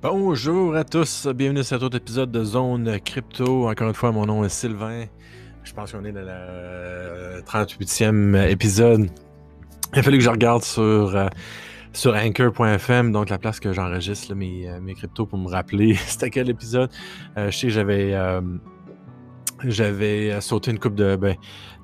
Bonjour à tous, bienvenue à cet autre épisode de Zone Crypto. Encore une fois, mon nom est Sylvain. Je pense qu'on est dans le 38e épisode. Il a fallu que je regarde sur, euh, sur Anchor.fm, donc la place que j'enregistre mes, euh, mes cryptos pour me rappeler c'était quel épisode. Euh, je sais que j'avais j'avais euh, sauté une coupe de. Ben,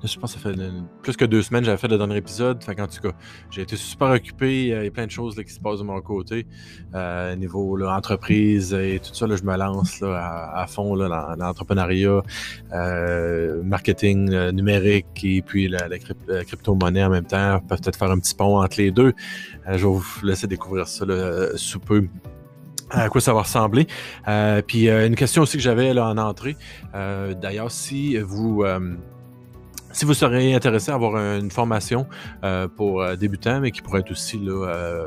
je pense que ça fait plus que deux semaines j'avais fait le dernier épisode. Fait en tout cas, j'ai été super occupé. Il y a plein de choses là, qui se passent de mon côté. Euh, niveau là, entreprise et tout ça, là, je me lance là, à, fond là, dans, l'entrepreneuriat, euh, marketing euh, numérique et puis la, crypto-monnaie en même temps. Peut-être faire un petit pont entre les deux. je vais vous laisser découvrir ça sous peu à quoi ça va ressembler. Euh, puis euh, une question aussi que j'avais là en entrée. Euh, d'ailleurs, si vous si vous seriez intéressé à avoir une formation pour débutants, mais qui pourrait être aussi là,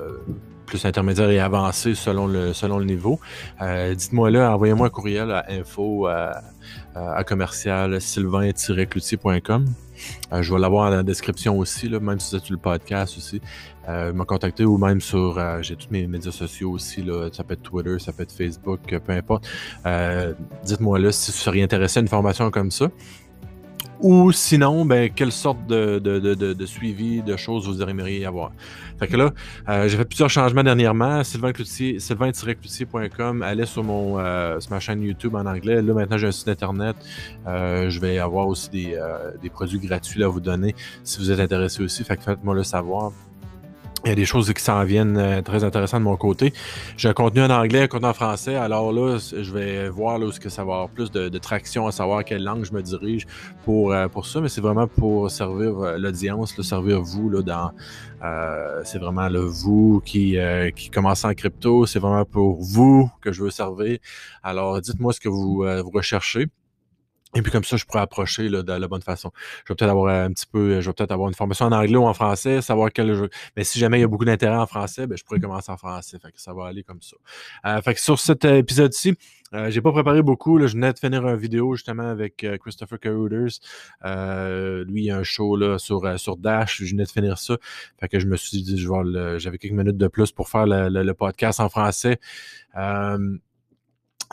plus intermédiaire et avancé selon le, selon le niveau, dites-moi là, envoyez-moi un courriel à info à, à commercial sylvain-cloutier.com. Euh, je vais l'avoir dans la description aussi, même si c'est le podcast aussi. Euh, me contacter ou même sur. Euh, j'ai tous mes médias sociaux aussi. Là, ça peut être Twitter, ça peut être Facebook, peu importe. Dites-moi là si vous seriez intéressé à une formation comme ça. Ou sinon, ben, quelle sorte de, de, de, de, suivi, de choses vous aimeriez avoir. Fait que là, euh, j'ai fait plusieurs changements dernièrement. Sylvain Cloutier, sylvain-cloutier.com, allez sur mon euh, sur ma chaîne YouTube en anglais. Là, maintenant, j'ai un site internet. Euh, je vais avoir aussi des, euh, des produits gratuits à vous donner si vous êtes intéressé aussi. Fait que faites-moi le savoir. Il y a des choses qui s'en viennent euh, très intéressantes de mon côté. J'ai un contenu en anglais, un contenu en français. Alors là, je vais voir là, où que ça va avoir plus de, traction à savoir quelle langue je me dirige pour, euh, pour ça. Mais c'est vraiment pour servir euh, l'audience, servir vous là, dans. c'est vraiment le vous qui, qui commence en crypto. C'est vraiment pour vous que je veux servir. Alors dites-moi ce que vous, vous recherchez. Et puis comme ça, je pourrais approcher là, de la bonne façon. Je vais peut-être avoir un petit peu, je vais peut-être avoir une formation en anglais ou en français, savoir quel jeu. Mais si jamais il y a beaucoup d'intérêt en français, ben, je pourrais commencer en français. Fait que ça va aller comme ça. Euh, fait que sur cet euh, épisode-ci, euh, j'ai pas préparé beaucoup. Je venais de finir une vidéo justement avec euh, Christopher Caruders. Euh, lui, il a un show là, sur, sur Dash. Je venais de finir ça. Fait que je me suis dit, j'avais quelques minutes de plus pour faire le podcast en français.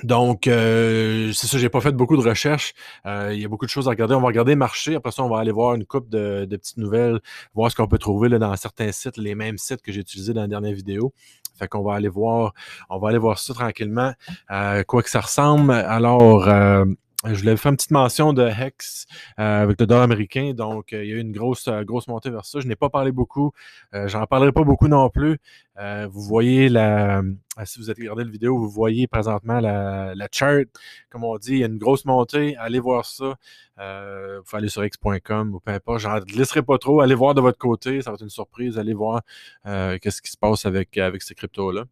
Donc, euh, c'est ça, j'ai pas fait beaucoup de recherches. Euh, il y a beaucoup de choses à regarder. On va regarder le marché. Après ça, on va aller voir une coupe de, petites nouvelles, voir ce qu'on peut trouver là, dans certains sites, les mêmes sites que j'ai utilisés dans la dernière vidéo. Fait qu'on va aller voir, on va aller voir ça tranquillement, euh, quoi que ça ressemble. Alors, je voulais faire une petite mention de Hex euh, avec le dollar américain. Donc, euh, il y a eu une grosse, euh, grosse montée vers ça. Je n'ai pas parlé beaucoup. J'en parlerai pas beaucoup non plus. vous voyez la. Si vous avez regardé la vidéo, vous voyez présentement la, chart. Comme on dit, il y a une grosse montée. Allez voir ça. vous pouvez aller sur x.com ou peu importe. J'en laisserai pas trop. Allez voir de votre côté. Ça va être une surprise. Allez voir qu'est-ce qui se passe avec, avec ces cryptos-là.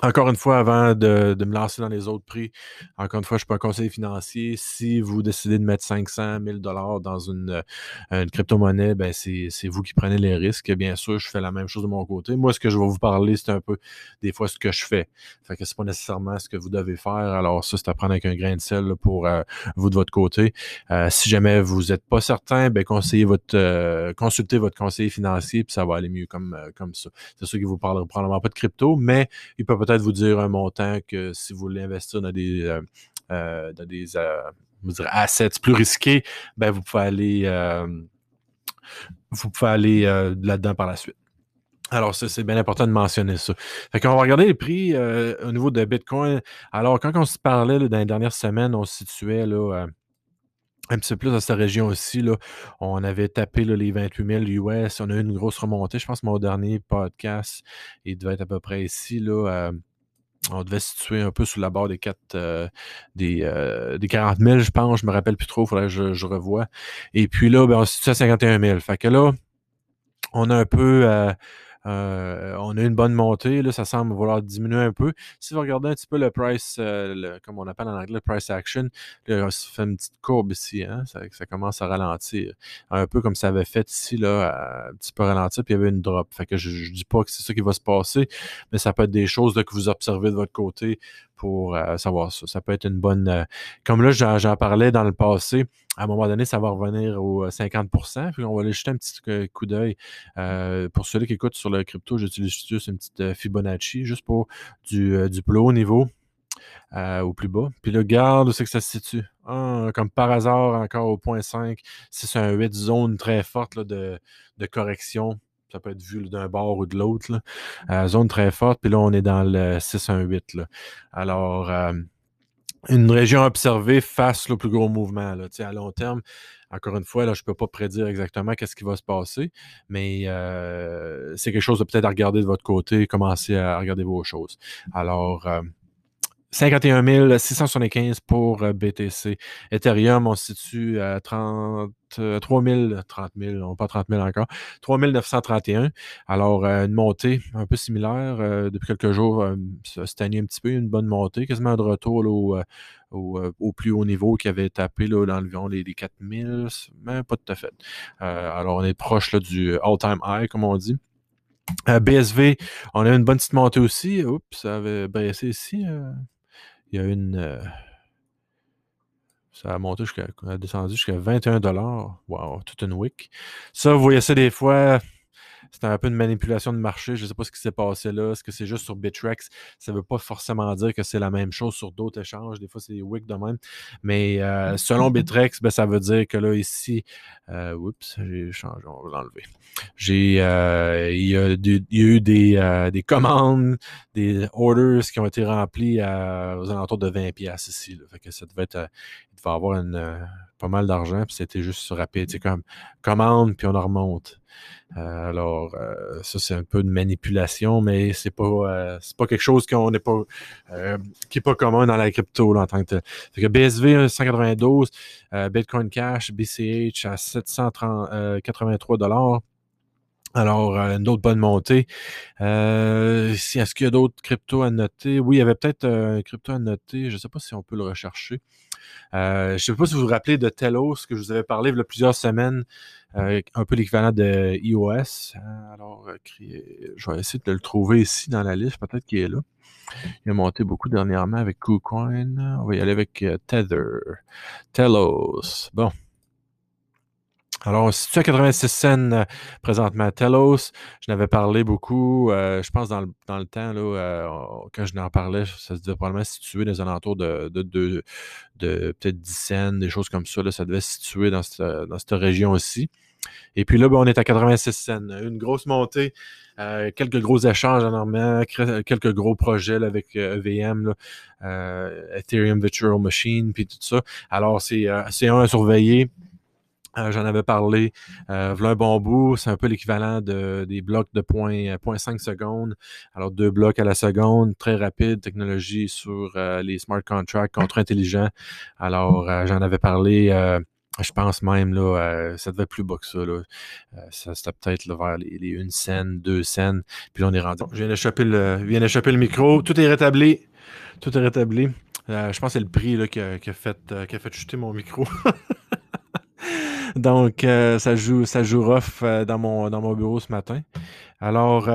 Encore une fois, avant de, me lancer dans les autres prix, encore une fois, je suis pas un conseiller financier. Si vous décidez de mettre 500 000 dollars dans une, une crypto-monnaie, ben c'est, vous qui prenez les risques. Bien sûr, je fais la même chose de mon côté. Moi, ce que je vais vous parler, c'est un peu des fois ce que je fais. Fait que c'est pas nécessairement ce que vous devez faire. Alors ça, c'est à prendre avec un grain de sel pour euh, vous de votre côté. Euh, si jamais vous n'êtes pas certain, ben conseillez votre, euh, consultez votre conseiller financier, puis ça va aller mieux comme, comme ça. C'est sûr qu'il vous parlera probablement pas de crypto, mais il peut peut-être vous dire un montant que si vous voulez investir dans des, euh, euh, dans des euh, assets plus risqués, ben vous pouvez aller, vous pouvez aller là-dedans par la suite. Alors, c'est bien important de mentionner ça. Fait qu'on va regarder les prix au niveau de Bitcoin. Alors, quand on se parlait dans les dernières semaines, on se situait là, un petit peu plus dans cette région aussi. On avait tapé les 28 000 US. On a eu une grosse remontée. Je pense que mon dernier podcast, il devait être à peu près ici. Euh, on devait se situer un peu sous la barre des 4, euh, des, euh, des 40 000, je pense. Je me rappelle plus trop. Il faudrait que je, revoie. Et puis là, ben, on se situe à 51 000. Fait que là, on a un peu euh, on a une bonne montée, là, ça semble vouloir diminuer un peu. Si vous regardez un petit peu le price, euh, comme on appelle en anglais, le price action, là, ça fait une petite courbe ici, hein, ça, commence à ralentir. Un peu comme ça avait fait ici, là, un petit peu ralentir, puis il y avait une drop. Fait que je, ne dis pas que c'est ça qui va se passer, mais ça peut être des choses que vous observez de votre côté pour savoir ça. Ça peut être une bonne. comme là, j'en parlais dans le passé, à un moment donné, ça va revenir au 50% puis on va aller jeter un petit coup d'œil. pour ceux qui écoutent sur le crypto, j'utilise juste une petite Fibonacci, juste pour du, du plus haut niveau au plus bas. Puis là, garde où c'est que ça se situe. Ah, comme par hasard, encore au point 5. C'est un 8 zone très forte de, correction. Ça peut être vu d'un bord ou de l'autre. Euh, zone très forte. Puis là, on est dans le 6-1-8. Alors, euh, une région observée face au plus gros mouvement. Là, à long terme, encore une fois, là, je ne peux pas prédire exactement qu'est-ce qui va se passer, mais euh, c'est quelque chose de peut-être à regarder de votre côté, commencer à regarder vos choses. Alors, 51 675 pour euh, BTC. Ethereum, on se situe à 30, 3 000, 30 000, non pas 30 000 encore, 3 931. Alors, euh, une montée un peu similaire. Euh, depuis quelques jours, ça stagné un petit peu, une bonne montée, quasiment de retour au, plus haut niveau qui avait tapé là, dans environ les, les 4 000, mais pas tout à fait. alors, on est proche là, du all-time high, comme on dit. BSV, on a une bonne petite montée aussi. Oups, ça avait baissé ici. Il y a une. Euh, ça a monté jusqu'à. a descendu jusqu'à 21 Wow, toute une week. Ça, vous voyez ça des fois. C'est un peu une manipulation de marché. Je ne sais pas ce qui s'est passé là. Est-ce que c'est juste sur Bitrex? Ça ne veut pas forcément dire que c'est la même chose sur d'autres échanges. Des fois, c'est des wicks de même. Mais euh, selon Bitrex, ben, ça veut dire que là, ici, euh, oups, j'ai changé, on va l'enlever. J'ai, euh, il, y a eu des, des, commandes, des orders qui ont été remplis aux alentours de 20 pièces ici. Fait que ça devait être, il devait avoir une, pas mal d'argent, puis c'était juste rapide. C'est comme commande, puis on en remonte. Euh, alors, euh, ça, c'est un peu de manipulation, mais c'est pas, euh, c'est pas quelque chose qu'on n'est pas, qui est pas commun dans la crypto en tant que. Fait que BSV 192, Bitcoin Cash, BCH à 783 dollars. Alors, une autre bonne montée. Est-ce qu'il y a d'autres cryptos à noter? Oui, il y avait peut-être un crypto à noter. Je ne sais pas si on peut le rechercher. je ne sais pas si vous vous rappelez de Telos, que je vous avais parlé il y a plusieurs semaines. Euh, un peu l'équivalent de iOS. Alors, euh, je vais essayer de le trouver ici dans la liste, peut-être qu'il est là. Il a monté beaucoup dernièrement avec KuCoin. On va y aller avec euh, Tether, Telos. Bon. Alors, se situe à 86 cents présentement. Telos, je n'avais parlé beaucoup, je pense, dans le, dans le temps, là, quand je n'en parlais, ça se devait probablement situer dans les alentours de, de, de, peut-être 10 cents, des choses comme ça. Là, ça devait se situer dans cette, dans cette région aussi. Et puis là, ben, on est à 86 cents. Une grosse montée, euh, quelques gros échanges en Normand, quelques gros projets avec EVM, e euh, Ethereum Virtual Machine, puis tout ça. Alors, c'est euh, un à surveiller. J'en avais parlé. Euh, un bon bout, c'est un peu l'équivalent de, des blocs de 0.5 secondes. Alors, deux blocs à la seconde, très rapide, technologie sur les smart contracts, contre intelligents. Alors, j'en avais parlé je pense même, là, euh, ça devait être plus bas que ça. Là. Euh, ça c'était peut-être vers les, les, une scène, deux scènes. Puis là, on est rendu. Je viens d'échapper le, le micro. Tout est rétabli. Tout est rétabli. Euh, je pense que c'est le prix là, qui, a, qui, a fait, qui a fait chuter mon micro. Donc, ça joue, ça joue rough dans, mon, dans mon bureau ce matin. Alors,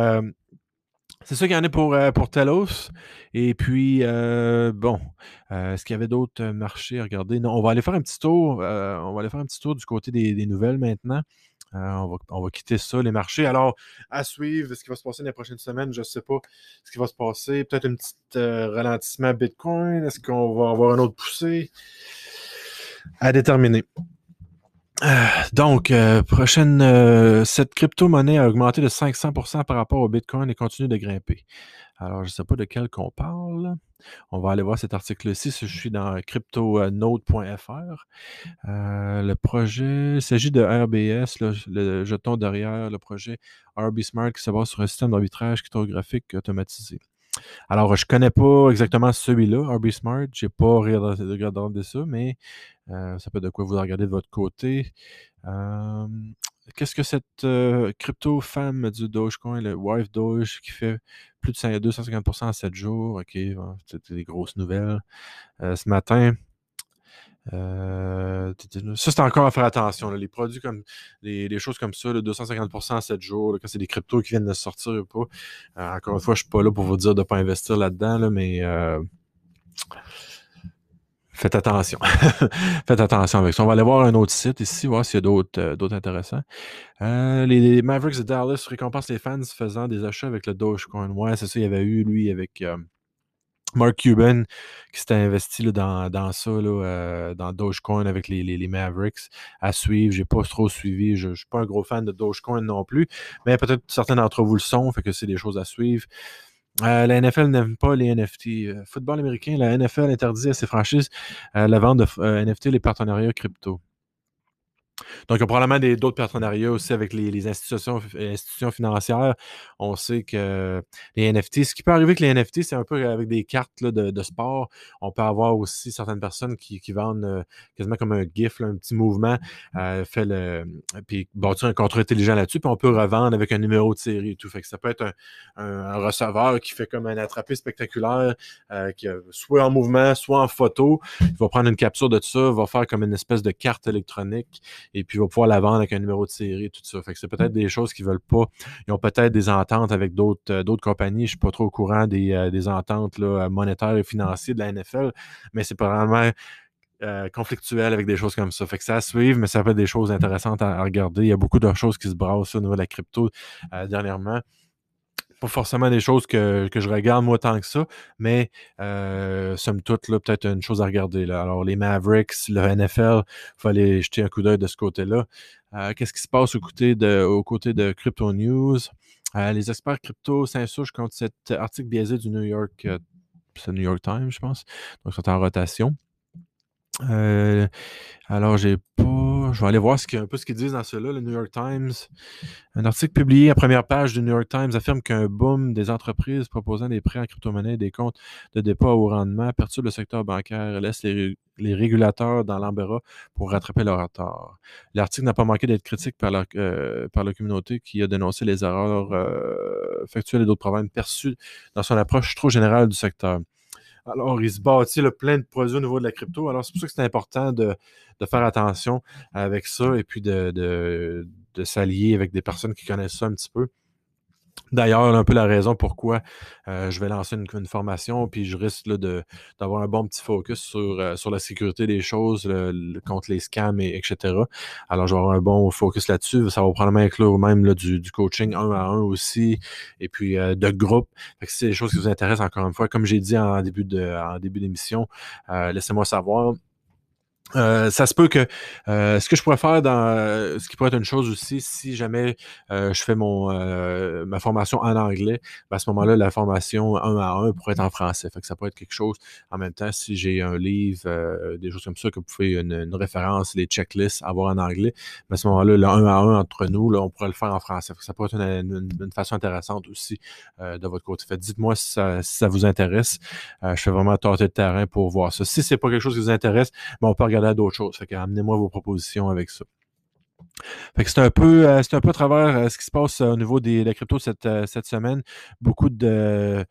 c'est ça qu'il y en a pour, euh, pour Telos. Et puis, euh, bon, euh, est-ce qu'il y avait d'autres marchés à regarder? Non, on va aller faire un petit tour. on va aller faire un petit tour du côté des, nouvelles maintenant. On va, on, va, quitter ça, les marchés. Alors, à suivre, ce qui va se passer dans les prochaines semaines, je ne sais pas ce qui va se passer. Peut-être un petit ralentissement Bitcoin. Est-ce qu'on va avoir un autre poussée? À déterminer. Euh, donc, euh, prochaine, euh, cette crypto-monnaie a augmenté de 500% par rapport au Bitcoin et continue de grimper. Alors, je ne sais pas de quel qu'on parle. On va aller voir cet article-ci. Je suis dans cryptonode.fr. le projet, il s'agit de RBS, le jeton derrière le projet RB Smart qui se base sur un système d'arbitrage cryptographique automatisé. Alors, je ne connais pas exactement celui-là, RB Smart. Je n'ai pas regardé ça, mais euh, ça peut être de quoi vous regardez de votre côté. Qu'est-ce que cette euh, crypto femme du Dogecoin, le Wife Doge, qui fait plus de 250% en 7 jours? OK, c'était des grosses nouvelles. Euh, ce matin, ça, c'est encore à faire attention. Les produits comme les, choses comme ça, 250% en 7 jours, quand c'est des cryptos qui viennent de sortir ou pas. encore une fois, je ne suis pas là pour vous dire de ne pas investir là-dedans, mais faites attention. faites attention avec ça. On va aller voir un autre site ici, voir s'il y a d'autres, euh, d'autres intéressants. Euh, les, Mavericks de Dallas récompensent les fans faisant des achats avec le Dogecoin. Ouais, c'est ça, il y avait eu, lui, avec euh, Mark Cuban, qui s'était investi dans, dans, ça, là, dans Dogecoin avec les, les, Mavericks à suivre. J'ai pas trop suivi. Je, ne suis pas un gros fan de Dogecoin non plus, mais peut-être certains d'entre vous le sont, fait que c'est des choses à suivre. Euh, la NFL n'aime pas les NFT. Euh, football américain, la NFL interdit à ses franchises euh, la vente de NFT, les partenariats crypto. Donc, il y a probablement d'autres partenariats aussi avec les, institutions, institutions, financières. On sait que les NFT, ce qui peut arriver avec les NFT, c'est un peu avec des cartes de, sport. On peut avoir aussi certaines personnes qui, vendent euh, quasiment comme un GIF, un petit mouvement, euh, fait le, puis bâtir un contrat intelligent là-dessus, puis on peut revendre avec un numéro de série et tout. Fait que ça peut être un, receveur qui fait comme un attrapé spectaculaire, euh, qui soit en mouvement, soit en photo. Il va prendre une capture de tout ça, va faire comme une espèce de carte électronique et puis il va pouvoir la vendre avec un numéro de série, tout ça. Fait que c'est peut-être des choses qu'ils veulent pas. Ils ont peut-être des ententes avec d'autres, euh, d'autres compagnies. Je ne suis pas trop au courant des, euh, ententes là, monétaires et financières de la NFL, mais c'est probablement euh, conflictuel avec des choses comme ça. Fait que ça à suivre, mais ça peut être des choses intéressantes à, regarder. Il y a beaucoup de choses qui se brassent au niveau de la crypto dernièrement pas forcément des choses que, je regarde moi tant que ça, mais euh, somme toute, là, peut-être une chose à regarder. Là. Alors, les Mavericks, le NFL, il aller jeter un coup d'œil de ce côté-là. Euh, qu'est-ce qui se passe au côté de, au côté de Crypto News? Euh, les experts crypto s'insurgent contre cet article biaisé du New York, euh, c'est New York Times, je pense. Donc, ils sont en rotation. Alors, j'ai pas je vais aller voir un peu ce qu'ils disent dans cela. Le New York Times. Un article publié à première page du New York Times affirme qu'un boom des entreprises proposant des prêts en crypto-monnaie et des comptes de dépôt au rendement perturbe le secteur bancaire et laisse les, régulateurs dans l'embarras pour rattraper leur retard. L'article n'a pas manqué d'être critique par la, euh, communauté qui a dénoncé les erreurs euh, factuelles et d'autres problèmes perçus dans son approche trop générale du secteur. Alors, il se bâtit le plein de produits au niveau de la crypto. Alors, c'est pour ça que c'est important de, faire attention avec ça et puis de, de s'allier avec des personnes qui connaissent ça un petit peu. D'ailleurs, un peu la raison pourquoi euh, je vais lancer une, formation, puis je risque d'avoir un bon petit focus sur, euh, sur la sécurité des choses, contre les scams, et, etc. Alors, je vais avoir un bon focus là-dessus. Ça va probablement inclure même là, du, du, coaching un à un aussi, et puis euh, de groupe. si c'est des choses qui vous intéressent, encore une fois, comme j'ai dit en début de en début d'émission, laissez-moi savoir. Euh, ça se peut que euh, ce que je pourrais faire dans euh, ce qui pourrait être une chose aussi, si jamais je fais mon ma formation en anglais, ben, à ce moment-là, la formation un à un pourrait être en français. Fait que ça pourrait être quelque chose en même temps, si j'ai un livre, des choses comme ça, que vous pouvez une, référence, les checklists, avoir en anglais, ben, à ce moment-là, le un à un entre nous, là, on pourrait le faire en français. Ça pourrait être une, façon intéressante aussi de votre côté. Fait dites-moi si ça, vous intéresse. je fais vraiment tâter de terrain pour voir ça. Si c'est pas quelque chose qui vous intéresse, ben, on peut regarder d'autres choses. Fait amenez-moi vos propositions avec ça. Fait que c'est un peu, euh, c'est un peu à travers euh, ce qui se passe euh, au niveau des, de la crypto cette, cette semaine. Beaucoup de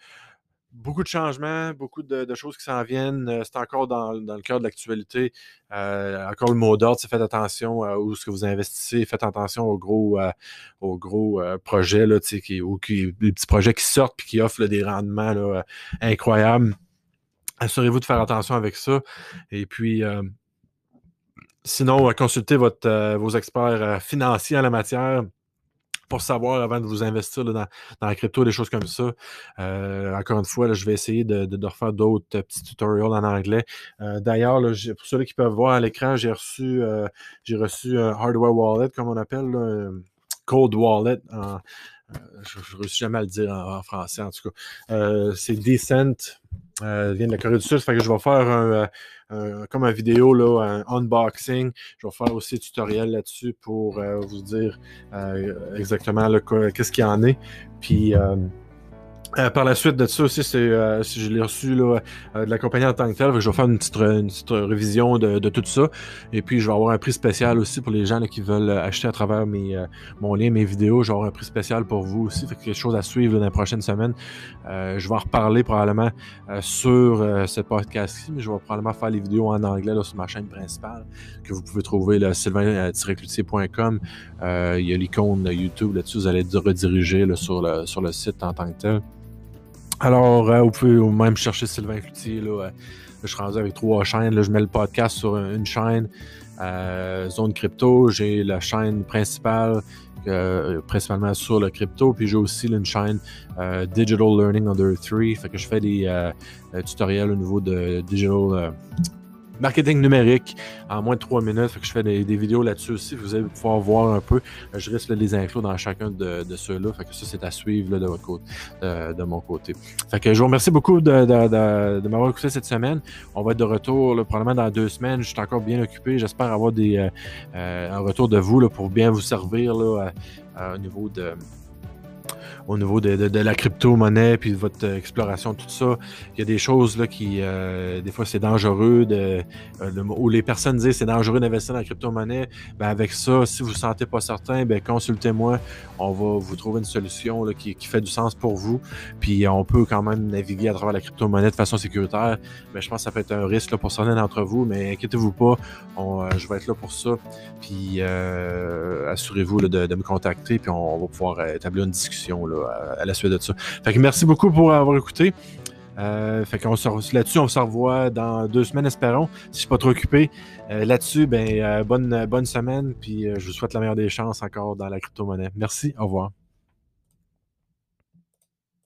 beaucoup de changements, beaucoup de, choses qui s'en viennent. C'est encore dans, le cœur de l'actualité. encore le mot d'ordre, c'est faites attention à où ce que vous investissez, faites attention aux gros, aux gros projets là, qui, ou qui, petits projets qui sortent et qui offrent des rendements incroyables. Assurez-vous de faire attention avec ça. Et puis, Sinon, consultez votre, euh, vos experts euh, financiers en la matière pour savoir avant de vous investir dans, la crypto, des choses comme ça. Euh, encore une fois, je vais essayer de, refaire d'autres petits tutoriels en anglais. D'ailleurs, pour ceux qui peuvent voir à l'écran, j'ai reçu, reçu un hardware wallet, comme on appelle, un cold wallet. je ne réussis jamais à le dire en, français, en tout cas. C'est Decent. Vient de la Corée du Sud. Fait que je vais faire un, comme une vidéo, là, un unboxing. Je vais faire aussi un tutoriel là-dessus pour euh, vous dire euh, exactement qu'est-ce qu'il y en est. Puis euh, euh, par la suite de ça aussi, c'est euh, je l'ai reçu là, euh, de la compagnie en tant que telle, je vais faire une petite, une petite révision de, de, tout ça. Et puis je vais avoir un prix spécial aussi pour les gens là, qui veulent acheter à travers mes, mon lien, mes vidéos. Je vais avoir un prix spécial pour vous aussi. Fait quelque chose à suivre dans les prochaines semaines. je vais en reparler probablement sur ce podcast-ci, mais je vais probablement faire les vidéos en anglais sur ma chaîne principale que vous pouvez trouver sylvain-cloutier.com. il y a l'icône YouTube là-dessus. Vous allez être redirigé là, sur, le, sur le site en tant que tel. Alors, euh, vous pouvez même chercher Sylvain Cloutier. Là, euh, je suis rendu avec trois chaînes. Je mets le podcast sur une chaîne, euh, Zone Crypto. J'ai la chaîne principale, principalement sur le crypto. Puis j'ai aussi une chaîne Digital Learning Under 3. Fait que je fais des tutoriels au niveau de digital marketing numérique en moins de trois minutes. Fait que je fais des, vidéos là-dessus aussi. Vous allez pouvoir voir un peu. Je risque les infos dans chacun de, ceux-là. Fait que ça, c'est à suivre de votre côté, de, mon côté. Fait que je vous remercie beaucoup de, m'avoir écouté cette semaine. On va être de retour probablement dans deux semaines. Je suis encore bien occupé. J'espère avoir des, euh, euh, un retour de vous pour bien vous servir au niveau de au niveau de, la crypto-monnaie, puis de votre euh, exploration, tout ça. Il y a des choses là, qui, euh, des fois, c'est dangereux, euh, où les personnes disent c'est dangereux d'investir dans la crypto-monnaie. Ben, avec ça, si vous ne vous sentez pas certain, ben, consultez-moi. On va vous trouver une solution là, qui, fait du sens pour vous. Puis on peut quand même naviguer à travers la crypto-monnaie de façon sécuritaire. Mais je pense que ça peut être un risque là, pour certains d'entre vous, mais inquiétez-vous pas, je vais être là pour ça. Puis assurez-vous de, de, me contacter, puis on, va pouvoir établir une discussion à, la suite de ça. Fait merci beaucoup pour avoir écouté. Euh, fait qu'on là-dessus, on se revoit dans deux semaines, espérons. Si je suis pas trop occupé. Euh, là-dessus, ben, euh, bonne, bonne semaine, puis je vous souhaite la meilleure des chances encore dans la crypto-monnaie. Merci, au revoir.